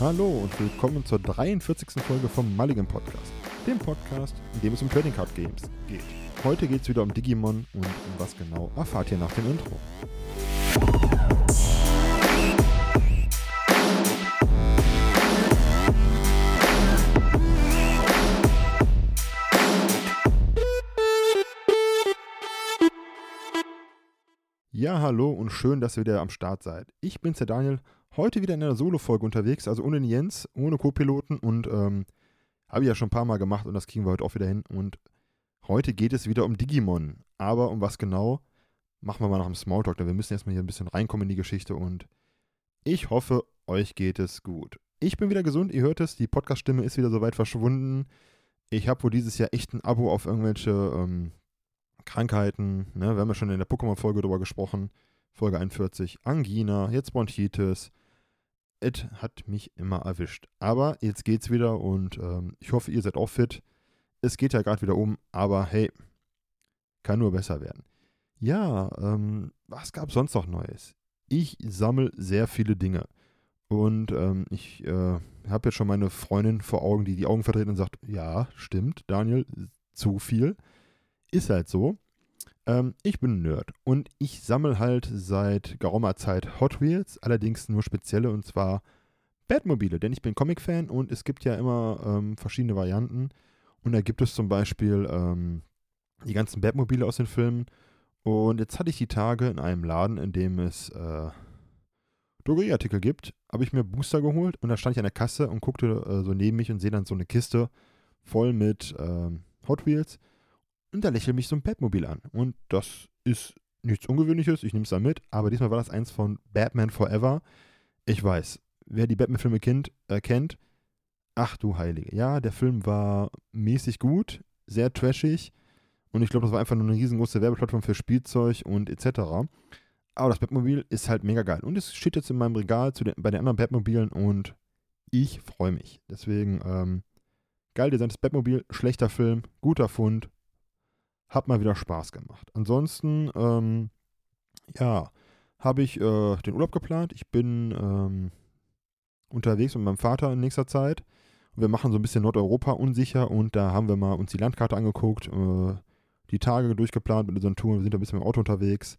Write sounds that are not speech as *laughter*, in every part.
Hallo und willkommen zur 43. Folge vom Mulligan Podcast, dem Podcast, in dem es um Trading Card Games geht. Heute geht es wieder um Digimon und um was genau erfahrt ihr nach dem Intro. Hallo und schön, dass ihr wieder am Start seid. Ich bin's, der Daniel, heute wieder in einer Solo-Folge unterwegs, also ohne den Jens, ohne Co-Piloten und ähm, habe ich ja schon ein paar Mal gemacht und das kriegen wir heute auch wieder hin. Und heute geht es wieder um Digimon. Aber um was genau, machen wir mal nach dem Smalltalk, denn wir müssen erstmal hier ein bisschen reinkommen in die Geschichte und ich hoffe, euch geht es gut. Ich bin wieder gesund, ihr hört es, die Podcast-Stimme ist wieder soweit verschwunden. Ich habe wohl dieses Jahr echt ein Abo auf irgendwelche ähm, Krankheiten, ne, wir haben ja schon in der Pokémon-Folge drüber gesprochen, Folge 41, Angina, jetzt Bronchitis. Es hat mich immer erwischt. Aber jetzt geht's wieder und ähm, ich hoffe, ihr seid auch fit. Es geht ja gerade wieder um, aber hey, kann nur besser werden. Ja, ähm, was gab sonst noch Neues? Ich sammle sehr viele Dinge. Und ähm, ich äh, habe jetzt schon meine Freundin vor Augen, die die Augen verdreht und sagt, ja, stimmt, Daniel, zu viel. Ist halt so. Ähm, ich bin ein Nerd und ich sammle halt seit geraumer Zeit Hot Wheels, allerdings nur spezielle und zwar Batmobile, denn ich bin Comic-Fan und es gibt ja immer ähm, verschiedene Varianten. Und da gibt es zum Beispiel ähm, die ganzen Batmobile aus den Filmen. Und jetzt hatte ich die Tage in einem Laden, in dem es äh, Drogerieartikel gibt, habe ich mir Booster geholt und da stand ich an der Kasse und guckte äh, so neben mich und sehe dann so eine Kiste voll mit ähm, Hot Wheels. Und da lächelt mich so ein Batmobil an. Und das ist nichts Ungewöhnliches, ich nehme es da mit, aber diesmal war das eins von Batman Forever. Ich weiß, wer die Batman-Filme kennt, äh, kennt, ach du Heilige. Ja, der Film war mäßig gut, sehr trashig und ich glaube, das war einfach nur eine riesengroße Werbeplattform für Spielzeug und etc. Aber das Batmobil ist halt mega geil. Und es steht jetzt in meinem Regal den, bei den anderen Batmobilen und ich freue mich. Deswegen, ähm, geil designtes Batmobil, schlechter Film, guter Fund, hat mal wieder Spaß gemacht. Ansonsten, ähm, ja, habe ich äh, den Urlaub geplant. Ich bin ähm, unterwegs mit meinem Vater in nächster Zeit. Wir machen so ein bisschen Nordeuropa unsicher und da haben wir mal uns die Landkarte angeguckt, äh, die Tage durchgeplant mit unseren Touren. Wir sind ein bisschen mit dem Auto unterwegs.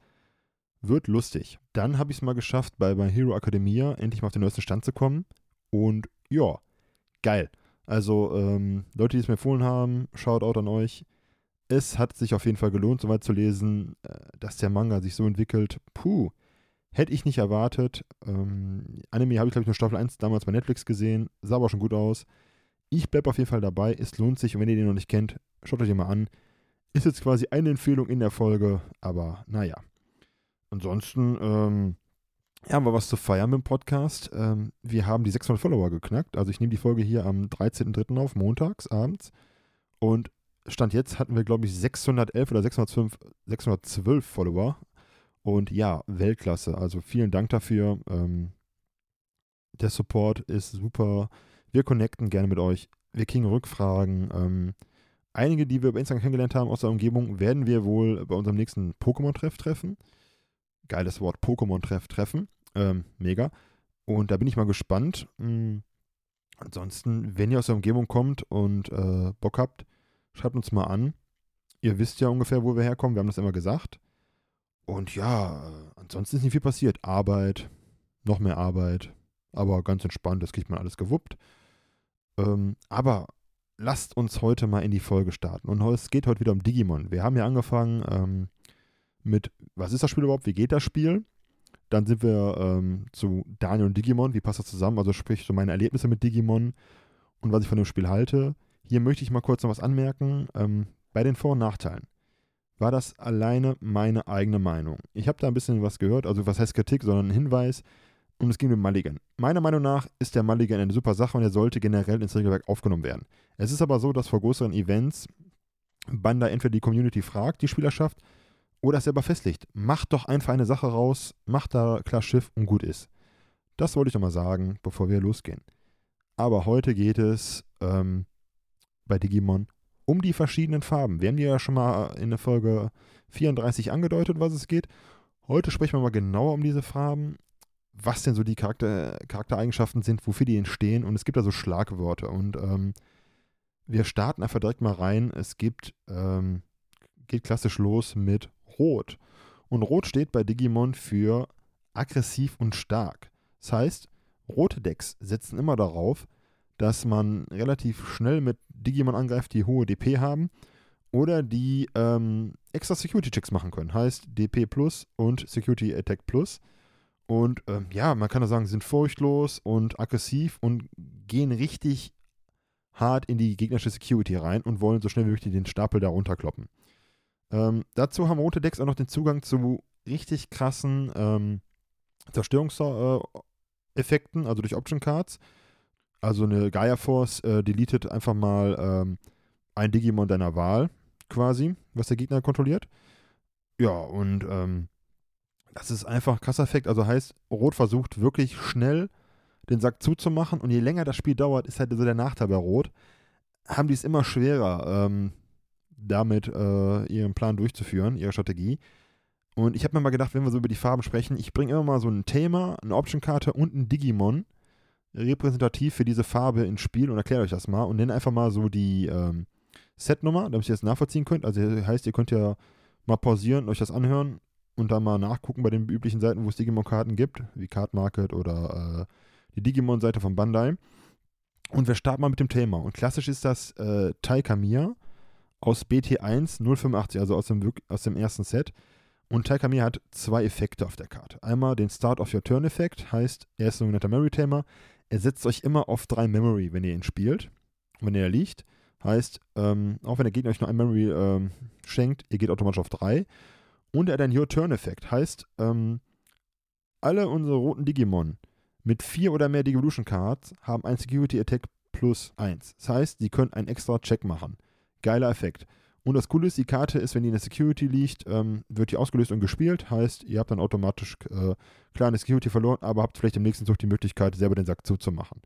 Wird lustig. Dann habe ich es mal geschafft, bei, bei Hero Academia endlich mal auf den neuesten Stand zu kommen. Und ja, geil. Also, ähm, Leute, die es mir empfohlen haben, Shoutout an euch es hat sich auf jeden Fall gelohnt, soweit zu lesen, äh, dass der Manga sich so entwickelt. Puh, hätte ich nicht erwartet. Ähm, Anime habe ich, glaube ich, nur Staffel 1 damals bei Netflix gesehen, sah aber schon gut aus. Ich bleibe auf jeden Fall dabei, es lohnt sich und wenn ihr den noch nicht kennt, schaut euch den mal an. Ist jetzt quasi eine Empfehlung in der Folge, aber naja. Ansonsten ähm, haben wir was zu feiern mit dem Podcast. Ähm, wir haben die 600 Follower geknackt. Also ich nehme die Folge hier am 13.03. auf, montags abends. Und Stand jetzt hatten wir, glaube ich, 611 oder 612, 612 Follower. Und ja, Weltklasse. Also vielen Dank dafür. Ähm, der Support ist super. Wir connecten gerne mit euch. Wir kriegen Rückfragen. Ähm, einige, die wir über Instagram kennengelernt haben aus der Umgebung, werden wir wohl bei unserem nächsten Pokémon-Treff treffen. Geiles Wort, Pokémon-Treff treffen. Ähm, mega. Und da bin ich mal gespannt. Mhm. Ansonsten, wenn ihr aus der Umgebung kommt und äh, Bock habt, Schreibt uns mal an. Ihr wisst ja ungefähr, wo wir herkommen. Wir haben das immer gesagt. Und ja, ansonsten ist nicht viel passiert. Arbeit, noch mehr Arbeit. Aber ganz entspannt, das kriegt man alles gewuppt. Ähm, aber lasst uns heute mal in die Folge starten. Und es geht heute wieder um Digimon. Wir haben ja angefangen ähm, mit, was ist das Spiel überhaupt? Wie geht das Spiel? Dann sind wir ähm, zu Daniel und Digimon. Wie passt das zusammen? Also sprich so meine Erlebnisse mit Digimon und was ich von dem Spiel halte. Hier möchte ich mal kurz noch was anmerken. Ähm, bei den Vor- und Nachteilen war das alleine meine eigene Meinung. Ich habe da ein bisschen was gehört, also was heißt Kritik, sondern ein Hinweis. Und es ging um Mulligan. Meiner Meinung nach ist der Mulligan eine super Sache und er sollte generell ins Regelwerk aufgenommen werden. Es ist aber so, dass vor größeren Events Banda entweder die Community fragt, die Spielerschaft, oder es selber festlegt. Macht doch einfach eine Sache raus, macht da klar Schiff und gut ist. Das wollte ich nochmal sagen, bevor wir losgehen. Aber heute geht es ähm, bei Digimon um die verschiedenen Farben. Wir haben ja schon mal in der Folge 34 angedeutet, was es geht. Heute sprechen wir mal genauer um diese Farben, was denn so die Charakter, Charaktereigenschaften sind, wofür die entstehen. Und es gibt da so Schlagwörter. Und ähm, wir starten einfach direkt mal rein. Es gibt, ähm, geht klassisch los mit Rot. Und Rot steht bei Digimon für aggressiv und stark. Das heißt, rote Decks setzen immer darauf, dass man relativ schnell mit Digimon angreift, die hohe DP haben oder die ähm, extra Security Checks machen können. Heißt DP Plus und Security Attack Plus. Und ähm, ja, man kann da sagen, sind furchtlos und aggressiv und gehen richtig hart in die gegnerische Security rein und wollen so schnell wie möglich den Stapel da runterkloppen. Ähm, dazu haben rote Decks auch noch den Zugang zu richtig krassen ähm, Zerstörungseffekten, also durch Option Cards. Also eine Gaia Force äh, deletet einfach mal ähm, ein Digimon deiner Wahl, quasi, was der Gegner kontrolliert. Ja, und ähm, das ist einfach krasser Effekt. Also heißt, Rot versucht wirklich schnell den Sack zuzumachen und je länger das Spiel dauert, ist halt so der Nachteil bei Rot, haben die es immer schwerer, ähm, damit äh, ihren Plan durchzuführen, ihre Strategie. Und ich habe mir mal gedacht, wenn wir so über die Farben sprechen, ich bringe immer mal so ein Thema, eine Option-Karte und ein Digimon repräsentativ für diese Farbe ins Spiel und erkläre euch das mal und nenne einfach mal so die ähm, Setnummer, damit ihr das nachvollziehen könnt. Also heißt, ihr könnt ja mal pausieren, euch das anhören und dann mal nachgucken bei den üblichen Seiten, wo es Digimon-Karten gibt, wie Card Market oder äh, die Digimon-Seite von Bandai. Und wir starten mal mit dem Thema. Und klassisch ist das äh, Taikamiya aus BT1 085, also aus dem, aus dem ersten Set. Und Taikamiya hat zwei Effekte auf der Karte. Einmal den Start of Your Turn-Effekt, heißt, er ist ein sogenannter Memory-Tamer. Er setzt euch immer auf drei Memory, wenn ihr ihn spielt. Und wenn er liegt, heißt, ähm, auch wenn der Gegner euch nur ein Memory ähm, schenkt, ihr geht automatisch auf drei. Und er hat einen Your-Turn-Effekt, heißt, ähm, alle unsere roten Digimon mit vier oder mehr Devolution Cards haben ein Security Attack plus eins. Das heißt, die können einen extra Check machen. Geiler Effekt. Und das Coole ist, die Karte ist, wenn die in der Security liegt, ähm, wird die ausgelöst und gespielt. Heißt, ihr habt dann automatisch äh, kleine Security verloren, aber habt vielleicht im nächsten Zug die Möglichkeit, selber den Sack zuzumachen.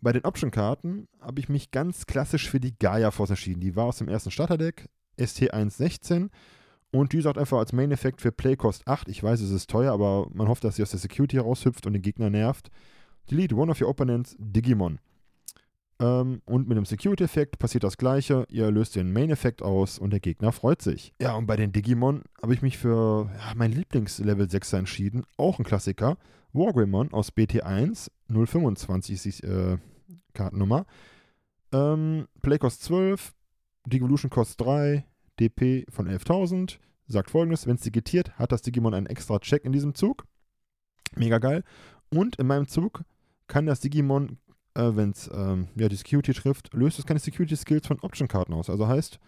Bei den Option-Karten habe ich mich ganz klassisch für die Gaia Force entschieden. Die war aus dem ersten Starterdeck, ST116. Und die sagt einfach als Main-Effekt für Playcost 8. Ich weiß, es ist teuer, aber man hofft, dass sie aus der Security raushüpft und den Gegner nervt. Delete one of your opponents, Digimon. Ähm, und mit dem Security-Effekt passiert das gleiche. Ihr löst den Main-Effekt aus und der Gegner freut sich. Ja, und bei den Digimon habe ich mich für ja, mein Lieblings-Level 6er entschieden. Auch ein Klassiker. Wargreymon aus BT1 025 ist die äh, Kartennummer. Ähm, Playcost 12, Devolution Cost 3, DP von 11.000. Sagt folgendes: Wenn es digitiert, hat das Digimon einen extra Check in diesem Zug. Mega geil. Und in meinem Zug kann das Digimon äh, wenn es ähm, ja, die Security trifft, löst es keine Security Skills von Option-Karten aus. Also heißt,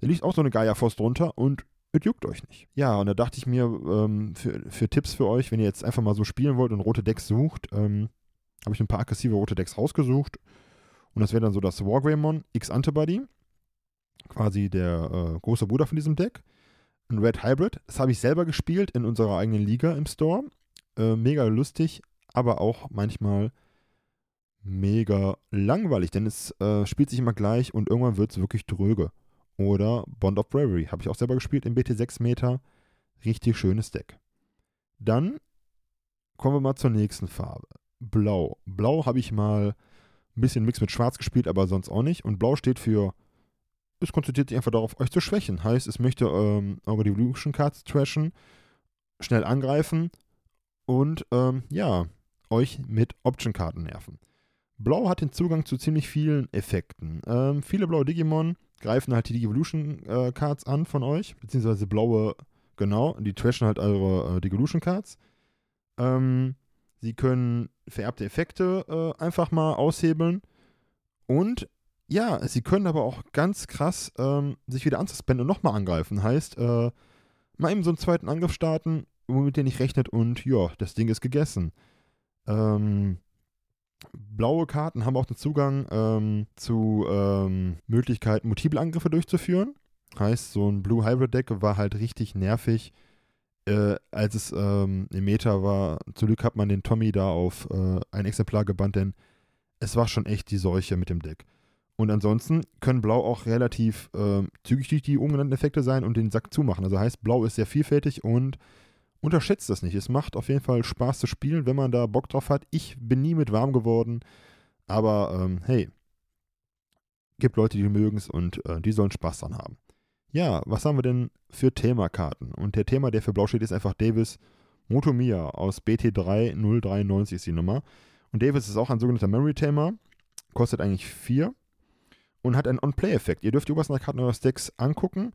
da liegt auch so eine Gaia Force drunter und es juckt euch nicht. Ja, und da dachte ich mir, ähm, für, für, Tipps für euch, wenn ihr jetzt einfach mal so spielen wollt und rote Decks sucht, ähm, habe ich ein paar aggressive rote Decks rausgesucht. Und das wäre dann so das Wargreymon X Antibody, quasi der äh, große Bruder von diesem Deck. Ein Red Hybrid, das habe ich selber gespielt in unserer eigenen Liga im Store. Äh, mega lustig, aber auch manchmal mega langweilig, denn es äh, spielt sich immer gleich und irgendwann wird es wirklich dröge. Oder Bond of Bravery, habe ich auch selber gespielt im BT6 Meter. Richtig schönes Deck. Dann kommen wir mal zur nächsten Farbe. Blau. Blau habe ich mal ein bisschen Mix mit Schwarz gespielt, aber sonst auch nicht. Und Blau steht für, es konzentriert sich einfach darauf, euch zu schwächen. Heißt, es möchte ähm, eure Devolution Cards trashen, schnell angreifen und ähm, ja, euch mit Option-Karten nerven. Blau hat den Zugang zu ziemlich vielen Effekten. Ähm, viele blaue Digimon greifen halt die Evolution äh, Cards an von euch, beziehungsweise blaue, genau, die trashen halt eure äh, Devolution Cards. Ähm, sie können vererbte Effekte äh, einfach mal aushebeln und ja, sie können aber auch ganz krass ähm, sich wieder anzuspenden und nochmal angreifen. Heißt, äh, mal eben so einen zweiten Angriff starten, womit ihr nicht rechnet und ja, das Ding ist gegessen. Ähm, Blaue Karten haben auch den Zugang ähm, zu ähm, Möglichkeiten, Multiple-Angriffe durchzuführen. Heißt, so ein Blue Hybrid Deck war halt richtig nervig, äh, als es ähm, im Meta war. Zum Glück hat man den Tommy da auf äh, ein Exemplar gebannt, denn es war schon echt die Seuche mit dem Deck. Und ansonsten können Blau auch relativ äh, zügig durch die umgenannten Effekte sein und den Sack zumachen. Also heißt, Blau ist sehr vielfältig und unterschätzt das nicht. Es macht auf jeden Fall Spaß zu spielen, wenn man da Bock drauf hat. Ich bin nie mit warm geworden, aber ähm, hey, gibt Leute, die mögen es und äh, die sollen Spaß dran haben. Ja, was haben wir denn für Themakarten? Und der Thema, der für Blau steht, ist einfach Davis Motomia aus BT3 093 ist die Nummer. Und Davis ist auch ein sogenannter Memory-Thema, kostet eigentlich 4 und hat einen On-Play-Effekt. Ihr dürft die obersten Karten eures Decks angucken,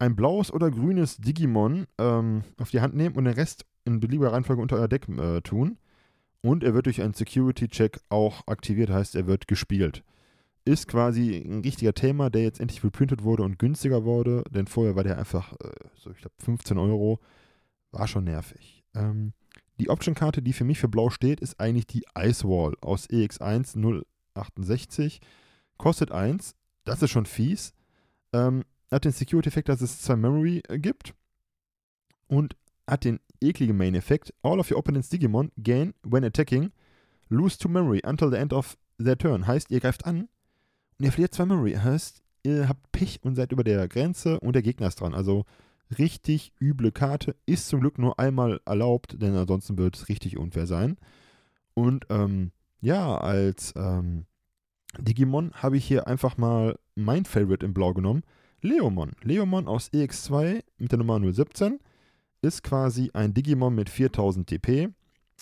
ein blaues oder grünes Digimon ähm, auf die Hand nehmen und den Rest in beliebiger Reihenfolge unter euer Deck äh, tun. Und er wird durch einen Security-Check auch aktiviert, heißt, er wird gespielt. Ist quasi ein richtiger Thema, der jetzt endlich reprintet wurde und günstiger wurde, denn vorher war der einfach, äh, so ich glaube, 15 Euro. War schon nervig. Ähm, die Option-Karte, die für mich für blau steht, ist eigentlich die Ice Wall aus EX1 068. Kostet 1. Das ist schon fies. Ähm, hat den Security-Effekt, dass es zwei Memory äh, gibt. Und hat den ekligen Main-Effekt. All of your opponent's Digimon gain when attacking, lose two Memory until the end of their turn. Heißt, ihr greift an und ihr verliert zwei Memory. Heißt, ihr habt Pech und seid über der Grenze und der Gegner ist dran. Also richtig üble Karte. Ist zum Glück nur einmal erlaubt, denn ansonsten wird es richtig unfair sein. Und ähm, ja, als ähm, Digimon habe ich hier einfach mal mein Favorite in Blau genommen. Leomon. Leomon aus EX2 mit der Nummer 017 ist quasi ein Digimon mit 4000 TP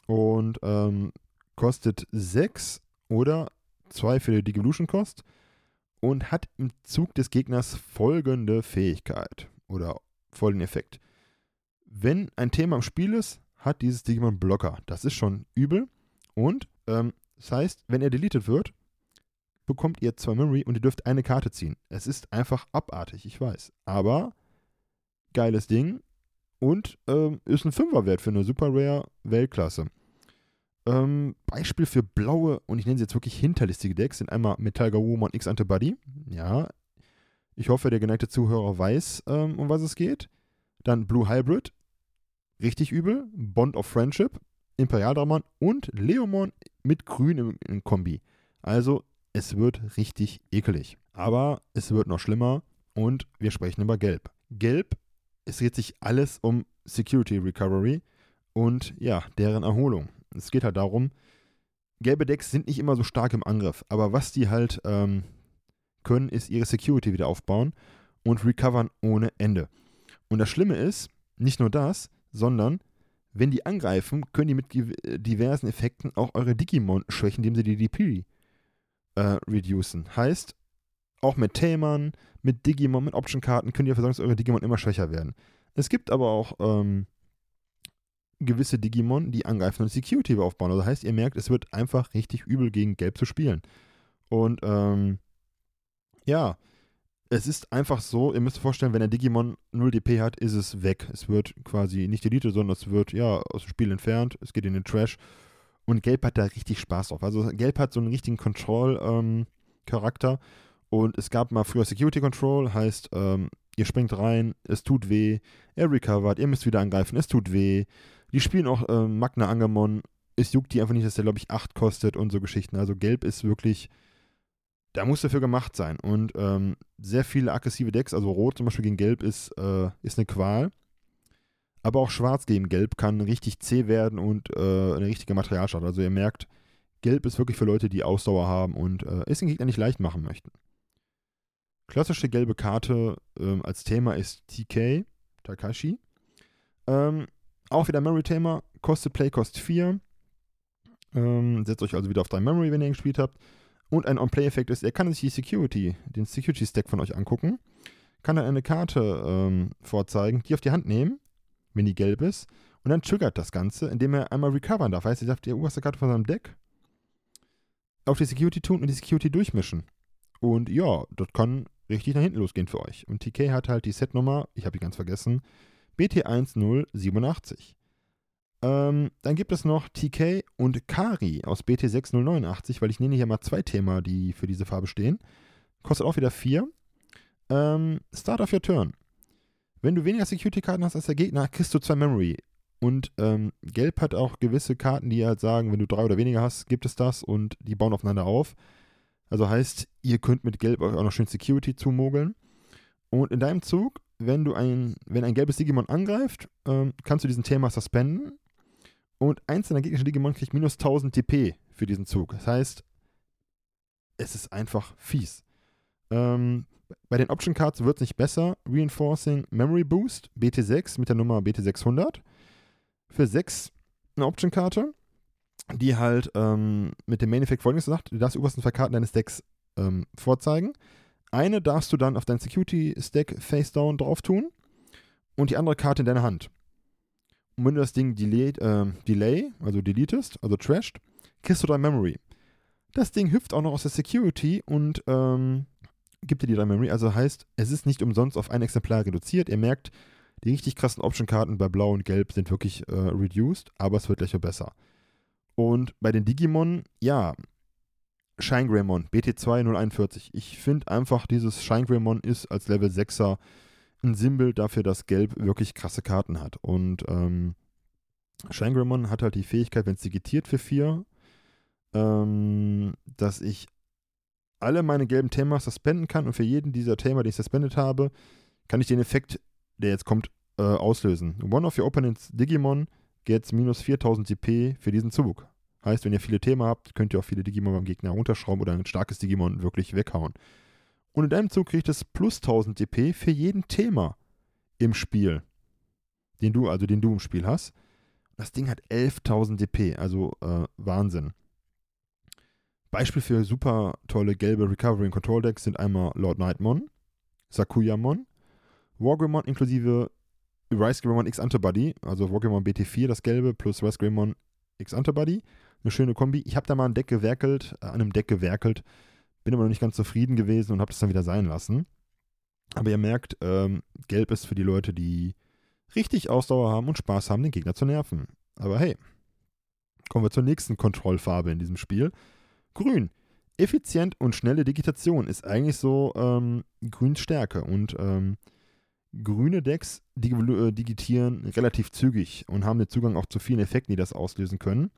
und ähm, kostet 6 oder 2 für die Digivolution Cost und hat im Zug des Gegners folgende Fähigkeit oder folgenden Effekt. Wenn ein Thema im Spiel ist, hat dieses Digimon Blocker. Das ist schon übel. Und ähm, das heißt, wenn er deleted wird, bekommt ihr zwei Memory und ihr dürft eine Karte ziehen. Es ist einfach abartig, ich weiß. Aber geiles Ding und ähm, ist ein Fünferwert für eine Super Rare Weltklasse. Ähm, Beispiel für blaue, und ich nenne sie jetzt wirklich hinterlistige Decks, sind einmal Metal Woman X Antibody. Ja, ich hoffe, der geneigte Zuhörer weiß, ähm, um was es geht. Dann Blue Hybrid, richtig übel. Bond of Friendship, Imperial Draman und Leomon mit Grün im, im Kombi. Also es wird richtig ekelig. Aber es wird noch schlimmer und wir sprechen über Gelb. Gelb, es dreht sich alles um Security Recovery und ja, deren Erholung. Es geht halt darum, gelbe Decks sind nicht immer so stark im Angriff, aber was die halt ähm, können, ist ihre Security wieder aufbauen und recovern ohne Ende. Und das Schlimme ist, nicht nur das, sondern wenn die angreifen, können die mit diversen Effekten auch eure Digimon schwächen, indem sie die DP äh, reducen. Heißt, auch mit Tamern, mit Digimon, mit Option-Karten könnt ihr dafür sorgen, dass eure Digimon immer schwächer werden. Es gibt aber auch ähm, gewisse Digimon, die angreifen und Security aufbauen. Also heißt, ihr merkt, es wird einfach richtig übel gegen Gelb zu spielen. Und ähm, ja, es ist einfach so, ihr müsst euch vorstellen, wenn der Digimon 0 DP hat, ist es weg. Es wird quasi nicht deleted, sondern es wird ja aus dem Spiel entfernt. Es geht in den Trash. Und Gelb hat da richtig Spaß drauf. Also Gelb hat so einen richtigen Control-Charakter. Ähm, und es gab mal früher Security Control, heißt, ähm, ihr springt rein, es tut weh, er recovert, ihr müsst wieder angreifen, es tut weh. Die spielen auch äh, Magna Angemon. Es juckt die einfach nicht, dass der, glaube ich, 8 kostet und so Geschichten. Also Gelb ist wirklich, da muss dafür gemacht sein. Und ähm, sehr viele aggressive Decks, also Rot zum Beispiel gegen Gelb, ist, äh, ist eine Qual. Aber auch Schwarz gegen Gelb kann richtig zäh werden und äh, eine richtige Materialschade. Also ihr merkt, Gelb ist wirklich für Leute, die Ausdauer haben und äh, es den Gegner nicht leicht machen möchten. Klassische gelbe Karte ähm, als Thema ist TK, Takashi. Ähm, auch wieder Memory-Thema, kostet Play, kostet 4. Ähm, setzt euch also wieder auf 3 Memory, wenn ihr ihn gespielt habt. Und ein On-Play-Effekt ist, er kann sich die Security, den Security-Stack von euch angucken, kann dann eine Karte ähm, vorzeigen, die auf die Hand nehmen wenn die gelb ist. Und dann triggert das Ganze, indem er einmal recovern darf. Heißt, er darf die oberste Karte von seinem Deck auf die Security tun und die Security durchmischen. Und ja, das kann richtig nach hinten losgehen für euch. Und TK hat halt die Setnummer, ich habe die ganz vergessen, BT1087. Ähm, dann gibt es noch TK und Kari aus BT6089, weil ich nenne hier mal zwei Themen, die für diese Farbe stehen. Kostet auch wieder 4. Ähm, Start of your turn. Wenn du weniger Security-Karten hast als der Gegner, kriegst du zwei Memory. Und ähm, Gelb hat auch gewisse Karten, die halt sagen, wenn du drei oder weniger hast, gibt es das und die bauen aufeinander auf. Also heißt, ihr könnt mit Gelb auch noch schön Security zumogeln. Und in deinem Zug wenn du ein, wenn ein gelbes Digimon angreift, ähm, kannst du diesen Thema suspenden und einzelner gegnerischer Digimon kriegt minus 1000 DP für diesen Zug. Das heißt, es ist einfach fies. Ähm, bei den Option Cards wird es nicht besser. Reinforcing Memory Boost, BT6 mit der Nummer BT600. Für 6 eine Option-Karte, die halt ähm, mit dem Main Effekt folgendes sagt: Du darfst die zwei Karten deines Decks ähm, vorzeigen. Eine darfst du dann auf dein Security-Stack Face Down drauf tun und die andere Karte in deiner Hand. Und wenn du das Ding delay, äh, delay also deletest, also trashed, kriegst du drei Memory. Das Ding hüpft auch noch aus der Security und ähm, gibt dir die drei Memory. Also heißt, es ist nicht umsonst auf ein Exemplar reduziert. Ihr merkt, die richtig krassen Option-Karten bei Blau und Gelb sind wirklich äh, reduced, aber es wird gleich besser. Und bei den Digimon, ja, Shine Greymon, BT2 041. Ich finde einfach, dieses Shine Greymon ist als Level 6er ein Symbol dafür, dass Gelb wirklich krasse Karten hat. Und ähm, Shine Greymon hat halt die Fähigkeit, wenn es digitiert für 4, ähm, dass ich alle meine gelben Themas suspenden kann und für jeden dieser Thema, die ich suspendet habe, kann ich den Effekt, der jetzt kommt, äh, auslösen. One of your opponent's Digimon gets minus 4000 DP für diesen Zug. Heißt, wenn ihr viele Themen habt, könnt ihr auch viele Digimon beim Gegner runterschrauben oder ein starkes Digimon wirklich weghauen. Und in deinem Zug kriegt es plus 1000 DP für jeden Thema im Spiel, den du, also den du im Spiel hast. Das Ding hat 11.000 DP, also äh, Wahnsinn. Beispiel für super tolle gelbe Recovery und Control Decks sind einmal Lord Nightmon, Sakuyamon, Wargreymon inklusive Rice Greymon X Antibody, also Wargreymon BT4, das gelbe, plus Rice Greymon X Antibody. Eine schöne Kombi. Ich habe da mal ein Deck gewerkelt, äh, an einem Deck gewerkelt, bin aber noch nicht ganz zufrieden gewesen und habe das dann wieder sein lassen. Aber ihr merkt, ähm, gelb ist für die Leute, die richtig Ausdauer haben und Spaß haben, den Gegner zu nerven. Aber hey, kommen wir zur nächsten Kontrollfarbe in diesem Spiel. Grün. Effizient und schnelle Digitation ist eigentlich so ähm, Grüns Stärke. Und ähm, grüne Decks dig äh, digitieren relativ zügig und haben den Zugang auch zu vielen Effekten, die das auslösen können.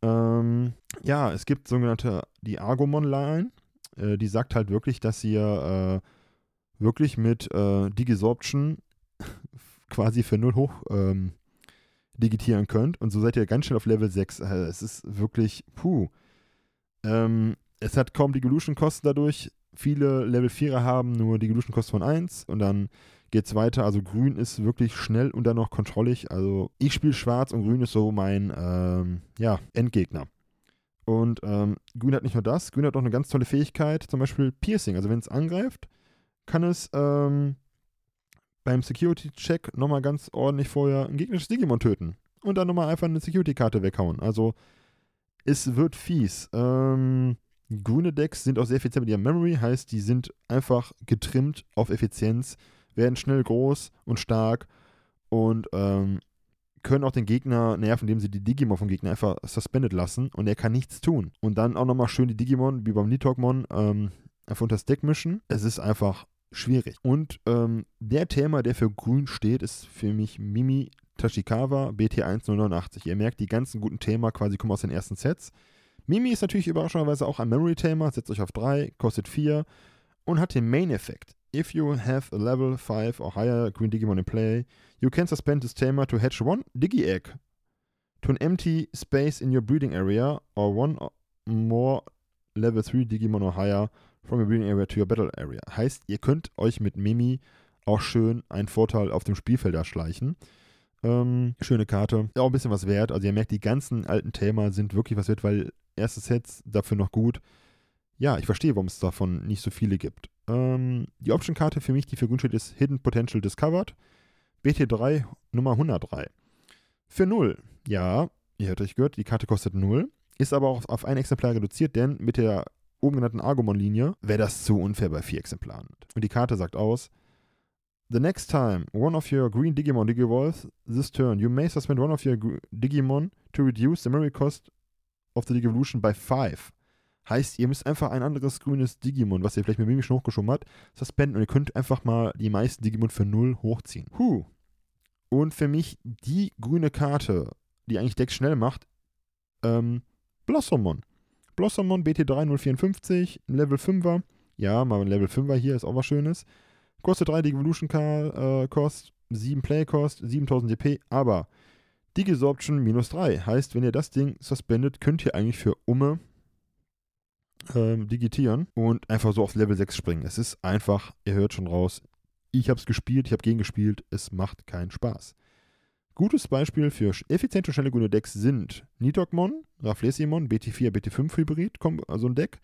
Ähm, ja, es gibt sogenannte die Argomon-Line. Äh, die sagt halt wirklich, dass ihr äh, wirklich mit äh, Digisorption *laughs* quasi für 0 hoch ähm, digitieren könnt. Und so seid ihr ganz schnell auf Level 6. Also es ist wirklich, puh. Ähm, es hat kaum Devolution-Kosten dadurch. Viele Level 4er haben nur Devolution-Kosten von 1 und dann geht es weiter. Also grün ist wirklich schnell und dann noch kontrollig. Also ich spiele schwarz und grün ist so mein ähm, ja, Endgegner. Und ähm, grün hat nicht nur das, grün hat auch eine ganz tolle Fähigkeit, zum Beispiel Piercing. Also wenn es angreift, kann es ähm, beim Security-Check nochmal ganz ordentlich vorher ein gegnerisches Digimon töten. Und dann nochmal einfach eine Security-Karte weghauen. Also es wird fies. Ähm, grüne Decks sind auch sehr effizient mit ihrem Memory, heißt, die sind einfach getrimmt auf Effizienz, werden schnell groß und stark und ähm, können auch den Gegner nerven, indem sie die Digimon vom Gegner einfach suspended lassen und er kann nichts tun. Und dann auch nochmal schön die Digimon, wie beim Nidhogmon, ähm, einfach unter das Deck mischen. Es ist einfach schwierig. Und ähm, der Thema, der für grün steht, ist für mich Mimi Tashikawa BT1089. Ihr merkt, die ganzen guten Themen quasi kommen aus den ersten Sets. Mimi ist natürlich überraschenderweise auch ein Memory-Thema, setzt euch auf 3, kostet 4 und hat den Main-Effekt. If you have a level 5 or higher Green Digimon in play, you can suspend this Tamer to hatch one Digi-Egg to an empty space in your breeding area or one more level 3 Digimon or higher from your breeding area to your battle area. Heißt, ihr könnt euch mit Mimi auch schön einen Vorteil auf dem Spielfeld erschleichen. Ähm, schöne Karte. Auch ein bisschen was wert. Also ihr merkt, die ganzen alten Themen sind wirklich was wert, weil erste Sets dafür noch gut. Ja, ich verstehe, warum es davon nicht so viele gibt. Ähm, die Option-Karte für mich, die für steht, ist Hidden Potential Discovered. BT3 Nummer 103. Für 0. Ja, ihr habt euch gehört, die Karte kostet 0. Ist aber auch auf ein Exemplar reduziert, denn mit der oben genannten Argomon-Linie wäre das zu unfair bei vier Exemplaren. Und die Karte sagt aus, The next time one of your green Digimon digivolves this turn, you may suspend one of your Digimon to reduce the memory cost of the Digivolution by 5. Heißt, ihr müsst einfach ein anderes grünes Digimon, was ihr vielleicht mit Mimi schon hochgeschoben habt, suspenden und ihr könnt einfach mal die meisten Digimon für 0 hochziehen. Huh. Und für mich die grüne Karte, die eigentlich Dex schnell macht, ähm, Blossomon. Blossomon BT3 054, Level 5er. Ja, mal ein Level 5er hier ist auch was Schönes. Kostet 3 Devolution äh, Cost, 7 Play Cost, 7000 DP, aber Digisorption minus 3. Heißt, wenn ihr das Ding suspendet, könnt ihr eigentlich für Umme ähm, digitieren und einfach so auf Level 6 springen. Es ist einfach, ihr hört schon raus, ich habe es gespielt, ich habe gegen gespielt, es macht keinen Spaß. Gutes Beispiel für effiziente, schnelle grüne Decks sind Nidogmon, Raflesimon, BT4, BT5 Hybrid, also ein Deck,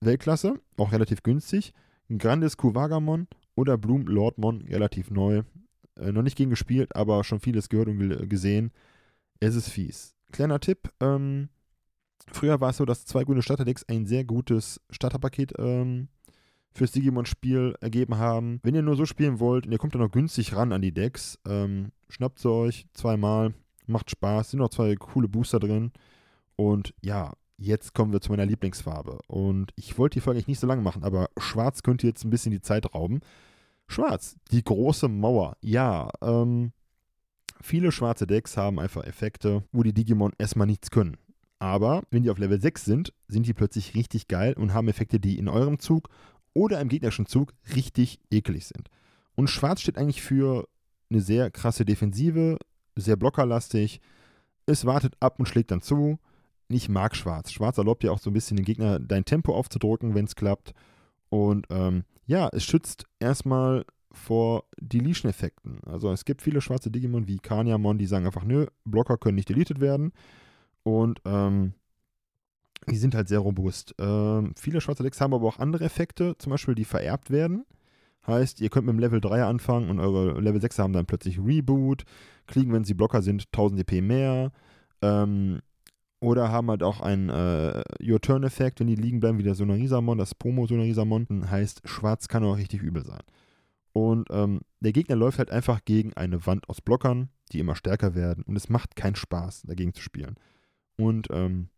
Weltklasse, auch relativ günstig, Grandes Kuwagamon oder Bloom Lordmon, relativ neu. Äh, noch nicht gegen gespielt, aber schon vieles gehört und gesehen. Es ist fies. Kleiner Tipp, ähm, früher war es so, dass zwei grüne Starterdecks ein sehr gutes Starterpaket ähm, fürs Digimon-Spiel ergeben haben. Wenn ihr nur so spielen wollt und ihr kommt dann noch günstig ran an die Decks, ähm, schnappt sie euch zweimal, macht Spaß, sind noch zwei coole Booster drin. Und ja, jetzt kommen wir zu meiner Lieblingsfarbe. Und ich wollte die Folge eigentlich nicht so lang machen, aber schwarz könnte jetzt ein bisschen die Zeit rauben. Schwarz, die große Mauer. Ja, ähm, viele schwarze Decks haben einfach Effekte, wo die Digimon erstmal nichts können. Aber wenn die auf Level 6 sind, sind die plötzlich richtig geil und haben Effekte, die in eurem Zug oder im gegnerischen Zug richtig eklig sind. Und Schwarz steht eigentlich für eine sehr krasse Defensive, sehr blockerlastig. Es wartet ab und schlägt dann zu. Ich mag Schwarz. Schwarz erlaubt ja auch so ein bisschen den Gegner dein Tempo aufzudrücken, wenn es klappt. Und ähm, ja, es schützt erstmal vor Deletion-Effekten. Also es gibt viele schwarze Digimon wie Kanyamon, die sagen einfach, nö, Blocker können nicht deleted werden. Und ähm, die sind halt sehr robust. Ähm, viele schwarze Decks haben aber auch andere Effekte, zum Beispiel die vererbt werden. Heißt, ihr könnt mit dem Level 3 anfangen und eure Level 6 haben dann plötzlich Reboot, kriegen, wenn sie Blocker sind, 1000 DP mehr. Ähm, oder haben halt auch einen äh, Your-Turn-Effekt, wenn die liegen bleiben, wie der Sonarisamon, das Promo-Sonarisamon. Heißt, schwarz kann auch richtig übel sein. Und ähm, der Gegner läuft halt einfach gegen eine Wand aus Blockern, die immer stärker werden. Und es macht keinen Spaß, dagegen zu spielen. Und ähm,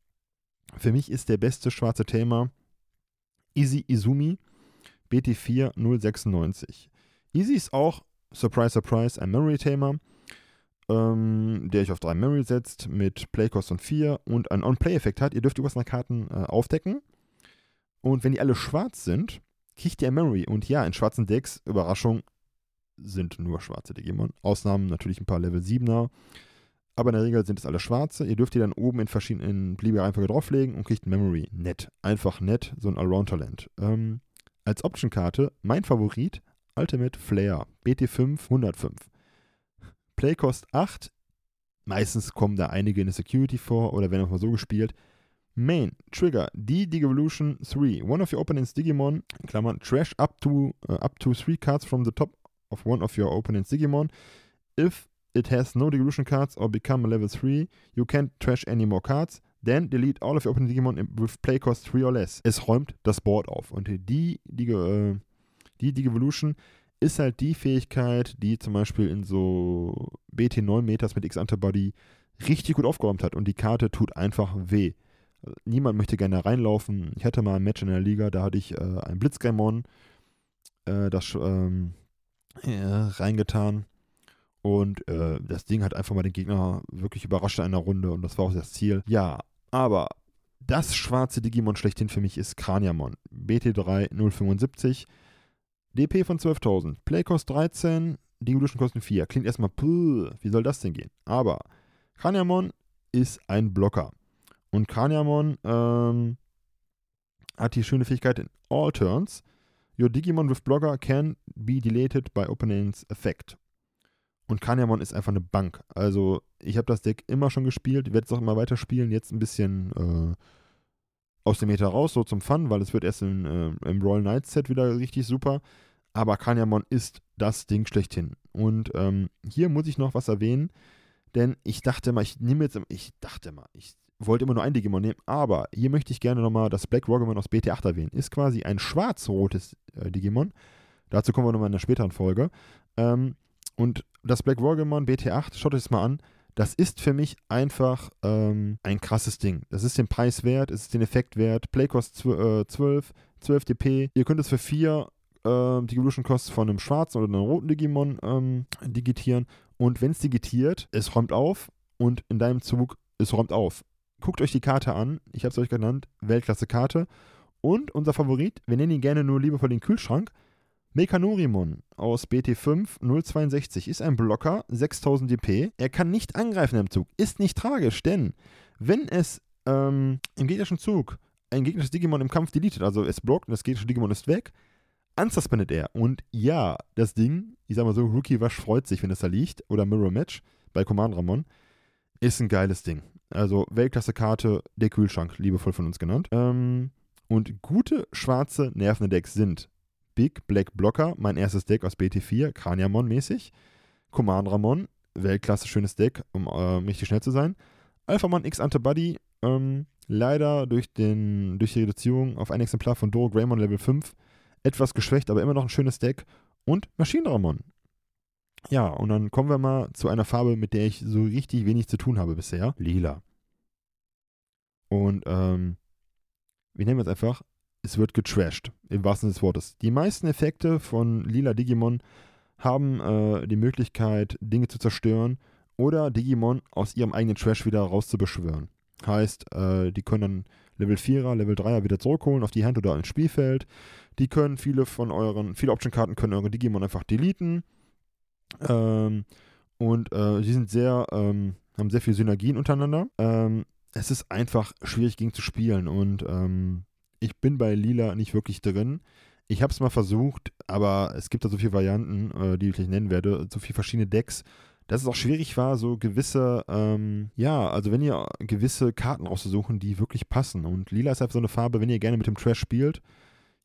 für mich ist der beste schwarze Thema Easy Izumi BT4 096. Easy ist auch, surprise, surprise, ein Memory-Thema, ähm, der euch auf drei Memory setzt mit Playcost und 4 und einen On-Play-Effekt hat. Ihr dürft über seine Karten äh, aufdecken. Und wenn die alle schwarz sind, kriegt ihr Memory. Und ja, in schwarzen Decks, Überraschung, sind nur schwarze Digimon. Ausnahmen natürlich ein paar Level 7er aber in der Regel sind es alle schwarze. Ihr dürft die dann oben in verschiedenen beliebiger Reihenfolge drauflegen und kriegt Memory. Nett. Einfach nett, so ein Allround-Talent. Ähm, als Option-Karte mein Favorit, Ultimate Flare, BT5 105. Playcost 8, meistens kommen da einige in der Security vor oder werden auch mal so gespielt. Main, Trigger, D Digivolution 3. One of your opponent's Digimon, Klammern, trash up to, uh, up to 3 cards from the top of one of your opponent's Digimon. If it has no devolution cards or become a level 3, you can't trash any more cards. Then delete all of your opening Digimon with play cost 3 or less. Es räumt das Board auf. Und die, die, äh, die Devolution ist halt die Fähigkeit, die zum Beispiel in so BT9 Meters mit X-Antibody richtig gut aufgeräumt hat. Und die Karte tut einfach weh. Niemand möchte gerne reinlaufen. Ich hatte mal ein Match in der Liga, da hatte ich äh, ein Blitzgreymon, äh, das ähm, reingetan. Und äh, das Ding hat einfach mal den Gegner wirklich überrascht in einer Runde und das war auch das Ziel. Ja, aber das schwarze Digimon schlechthin für mich ist Kraniamon. BT3 075. DP von 12.000. Playcost 13. Devolution kosten 4. Klingt erstmal, puh, wie soll das denn gehen? Aber Kraniamon ist ein Blocker. Und Kraniamon ähm, hat die schöne Fähigkeit in all turns. Your Digimon with Blocker can be deleted by opponent's effect. Und Kanyamon ist einfach eine Bank. Also, ich habe das Deck immer schon gespielt, werde es auch immer weiter spielen. Jetzt ein bisschen äh, aus dem Meter raus, so zum Fun, weil es wird erst in, äh, im Royal Knights Set wieder richtig super. Aber Kanyamon ist das Ding schlechthin. Und ähm, hier muss ich noch was erwähnen, denn ich dachte mal, ich nehme jetzt, ich dachte mal, ich wollte immer nur ein Digimon nehmen, aber hier möchte ich gerne nochmal das Black Rogamon aus BT8 erwähnen. Ist quasi ein schwarz-rotes äh, Digimon. Dazu kommen wir nochmal in einer späteren Folge. Ähm, und das Black Wargamon BT8, schaut euch das mal an. Das ist für mich einfach ähm, ein krasses Ding. Das ist den Preis wert, es ist den Effekt wert. Playcost 12, 12 DP. Ihr könnt es für 4 äh, Devolution Costs von einem schwarzen oder einem roten Digimon ähm, digitieren. Und wenn es digitiert, es räumt auf und in deinem Zug, es räumt auf. Guckt euch die Karte an. Ich habe es euch genannt. Weltklasse Karte. Und unser Favorit, wir nennen ihn gerne nur liebevoll den Kühlschrank. Mekanorimon aus BT5 062 ist ein Blocker, 6000 DP. Er kann nicht angreifen im Zug. Ist nicht tragisch, denn wenn es ähm, im gegnerischen Zug ein gegnerisches Digimon im Kampf deletet, also es blockt und das gegnerische Digimon ist weg, unsuspendet er. Und ja, das Ding, ich sag mal so, Rookie Wash freut sich, wenn es da liegt, oder Mirror Match bei Command Ramon, ist ein geiles Ding. Also Weltklasse-Karte, der Kühlschrank, liebevoll von uns genannt. Ähm, und gute schwarze nervende Decks sind Big Black Blocker, mein erstes Deck aus BT4, Kraniamon mäßig. Command Ramon, Weltklasse schönes Deck, um äh, richtig schnell zu sein. Alphamon X Antibody, ähm, leider durch, den, durch die Reduzierung auf ein Exemplar von Doro Greymon Level 5 etwas geschwächt, aber immer noch ein schönes Deck. Und Maschinenramon. Ja, und dann kommen wir mal zu einer Farbe, mit der ich so richtig wenig zu tun habe bisher. Lila. Und ähm, wir nennen es einfach, es wird getrashed, im wahrsten Sinne des Wortes. Die meisten Effekte von lila Digimon haben äh, die Möglichkeit, Dinge zu zerstören oder Digimon aus ihrem eigenen Trash wieder rauszubeschwören. Heißt, äh, die können dann Level 4er, Level 3er wieder zurückholen auf die Hand oder ins Spielfeld. Die können viele von euren, viele Option-Karten können eure Digimon einfach deleten. Ähm, und äh, die sind sehr, ähm, haben sehr viele Synergien untereinander. Ähm, es ist einfach schwierig gegen zu spielen und ähm, ich bin bei Lila nicht wirklich drin. Ich habe es mal versucht, aber es gibt da so viele Varianten, äh, die ich gleich nennen werde, so viele verschiedene Decks dass es auch schwierig war, so gewisse, ähm, ja, also wenn ihr gewisse Karten auszusuchen, die wirklich passen. Und lila ist einfach so eine Farbe, wenn ihr gerne mit dem Trash spielt.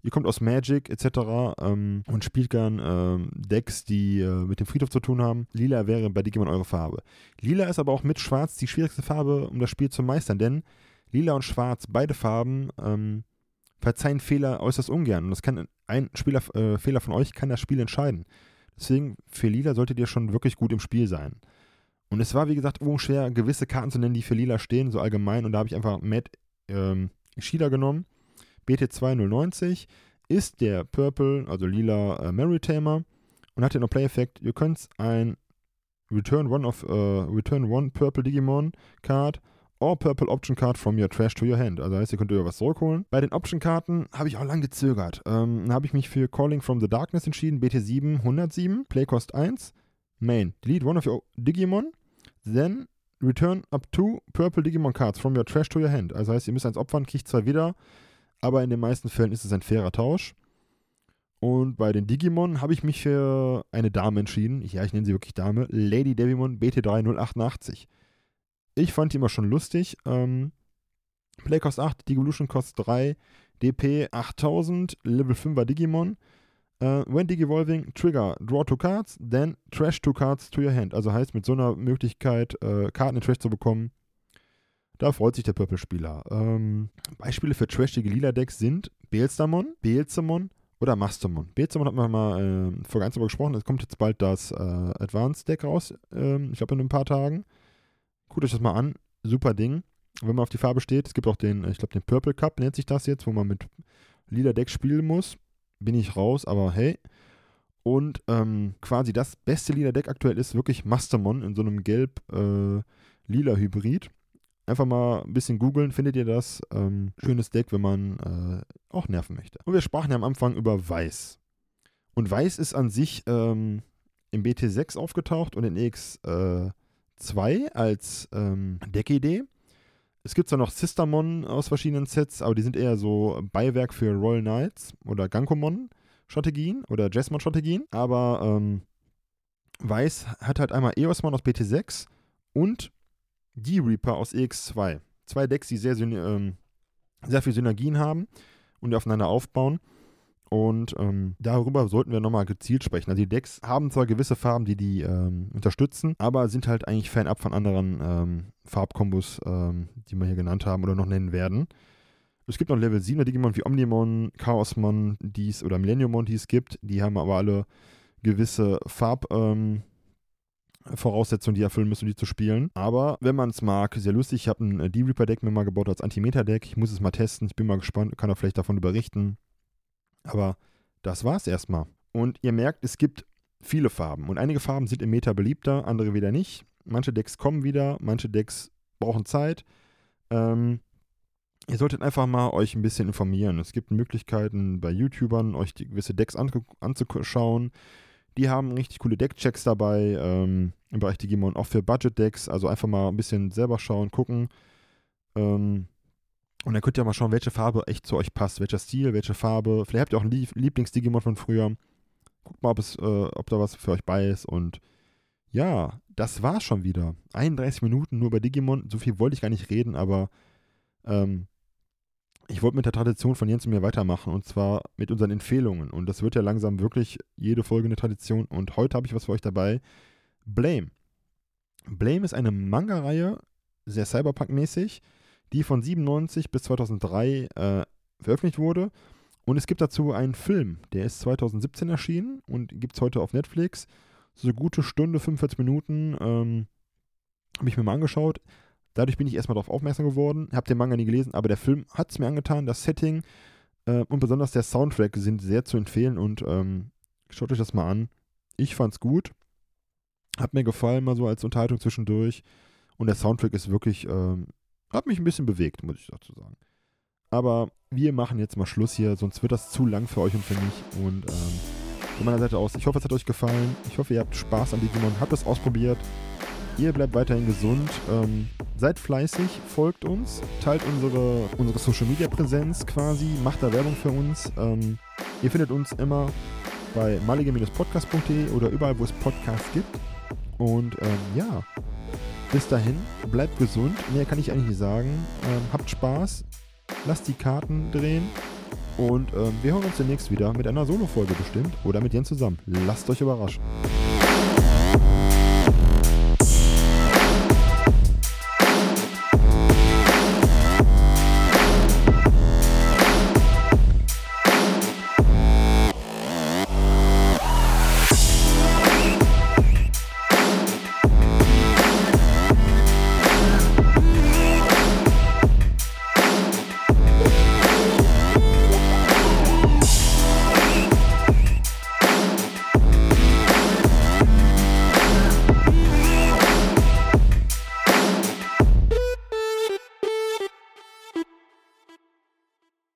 Ihr kommt aus Magic etc. Ähm, und spielt gern ähm, Decks, die äh, mit dem Friedhof zu tun haben. Lila wäre bei Digimon eure Farbe. Lila ist aber auch mit Schwarz die schwierigste Farbe, um das Spiel zu meistern, denn Lila und Schwarz, beide Farben, ähm, verzeihen Fehler äußerst ungern. Und das kann ein Spieler, äh, Fehler von euch kann das Spiel entscheiden. Deswegen, für Lila solltet ihr schon wirklich gut im Spiel sein. Und es war, wie gesagt, schwer, gewisse Karten zu nennen, die für Lila stehen, so allgemein. Und da habe ich einfach Matt ähm, Shida genommen. BT2090 ist der Purple, also lila äh, Maritamer und hat den Play-Effekt. Ihr könnt ein Return One of uh, Return One Purple Digimon Card or Purple Option Card from your Trash to your Hand. Also heißt, ihr könnt euch was zurückholen. Bei den Option-Karten habe ich auch lange gezögert. Ähm, habe ich mich für Calling from the Darkness entschieden, BT7 107, Playcost 1, Main. Delete one of your Digimon, then return up two Purple Digimon Cards from your Trash to your Hand. Also heißt, ihr müsst eins opfern, kriegt zwei wieder, aber in den meisten Fällen ist es ein fairer Tausch. Und bei den Digimon habe ich mich für eine Dame entschieden. Ja, ich nenne sie wirklich Dame. Lady Devimon BT3088. Ich fand die immer schon lustig. Ähm, Play Cost 8, Digivolution Cost 3, DP 8000, Level 5er Digimon. Uh, when Digivolving, Trigger, Draw two cards, then Trash two cards to your hand. Also heißt, mit so einer Möglichkeit, äh, Karten in Trash zu bekommen, da freut sich der Purple-Spieler. Ähm, Beispiele für trashige Lila-Decks sind Beelstamon, Beelzemon oder Mastomon. Beelzemon hat man mal äh, vor ganz gesprochen. Es kommt jetzt bald das äh, Advanced-Deck raus. Ähm, ich glaube, in ein paar Tagen. Guckt euch das mal an. Super Ding. Wenn man auf die Farbe steht, es gibt auch den, ich glaube, den Purple Cup nennt sich das jetzt, wo man mit lila Deck spielen muss. Bin ich raus, aber hey. Und ähm, quasi das beste lila Deck aktuell ist wirklich Mastermon in so einem gelb-lila äh, Hybrid. Einfach mal ein bisschen googeln, findet ihr das. Ähm, schönes Deck, wenn man äh, auch nerven möchte. Und wir sprachen ja am Anfang über Weiß. Und Weiß ist an sich ähm, im BT6 aufgetaucht und in EX äh, 2 als ähm, Deckidee. Es gibt zwar noch Sistermon aus verschiedenen Sets, aber die sind eher so Beiwerk für Royal Knights oder Gankomon-Strategien oder Jazzmon-Strategien. Aber ähm, Weiß hat halt einmal Eosmon aus BT6 und die Reaper aus EX2. Zwei Decks, die sehr, ähm, sehr viel Synergien haben und die aufeinander aufbauen. Und ähm, darüber sollten wir nochmal gezielt sprechen. Also die Decks haben zwar gewisse Farben, die die ähm, unterstützen, aber sind halt eigentlich fernab von anderen ähm, Farbkombos, ähm, die wir hier genannt haben oder noch nennen werden. Es gibt noch Level 7er Digimon wie Omnimon, Chaosmon, die es oder Millenniummon, die es gibt. Die haben aber alle gewisse Farbvoraussetzungen, ähm, die erfüllen müssen, um die zu spielen. Aber wenn man es mag, sehr lustig. Ich habe ein äh, D-Reaper-Deck mir mal gebaut als Antimeter-Deck. Ich muss es mal testen. Ich bin mal gespannt, kann er vielleicht davon berichten. Aber das war's erstmal. Und ihr merkt, es gibt viele Farben. Und einige Farben sind im Meta beliebter, andere wieder nicht. Manche Decks kommen wieder, manche Decks brauchen Zeit. Ähm, ihr solltet einfach mal euch ein bisschen informieren. Es gibt Möglichkeiten bei YouTubern, euch gewisse Decks anzuschauen. Die haben richtig coole Deckchecks dabei ähm, im Bereich Digimon, auch für Budget-Decks. Also einfach mal ein bisschen selber schauen, gucken. Ähm, und dann könnt ihr mal schauen, welche Farbe echt zu euch passt, welcher Stil, welche Farbe. Vielleicht habt ihr auch einen Lieblings-Digimon von früher. Guckt mal, ob, es, äh, ob da was für euch bei ist. Und ja, das war's schon wieder. 31 Minuten nur bei Digimon. So viel wollte ich gar nicht reden, aber ähm, ich wollte mit der Tradition von Jens und mir weitermachen und zwar mit unseren Empfehlungen. Und das wird ja langsam wirklich jede Folge eine Tradition. Und heute habe ich was für euch dabei. Blame. Blame ist eine Manga-Reihe, sehr Cyberpunk-mäßig, die von 97 bis 2003 äh, veröffentlicht wurde. Und es gibt dazu einen Film, der ist 2017 erschienen und gibt es heute auf Netflix. So eine gute Stunde, 45 Minuten. Ähm, habe ich mir mal angeschaut. Dadurch bin ich erstmal darauf aufmerksam geworden, habe den Manga nie gelesen, aber der Film hat es mir angetan, das Setting äh, und besonders der Soundtrack sind sehr zu empfehlen und ähm, schaut euch das mal an. Ich fand's gut, hat mir gefallen, mal so als Unterhaltung zwischendurch und der Soundtrack ist wirklich, ähm, hat mich ein bisschen bewegt, muss ich dazu sagen. Aber wir machen jetzt mal Schluss hier, sonst wird das zu lang für euch und für mich und ähm, von meiner Seite aus, ich hoffe, es hat euch gefallen. Ich hoffe, ihr habt Spaß an Digimon, habt es ausprobiert. Ihr bleibt weiterhin gesund. Ähm, seid fleißig, folgt uns, teilt unsere, unsere Social Media Präsenz quasi, macht da Werbung für uns. Ähm, ihr findet uns immer bei malige-podcast.de oder überall, wo es Podcasts gibt. Und ähm, ja, bis dahin, bleibt gesund. Mehr kann ich eigentlich nicht sagen. Ähm, habt Spaß, lasst die Karten drehen. Und ähm, wir hören uns demnächst wieder mit einer Solo-Folge bestimmt oder mit Jens zusammen. Lasst euch überraschen.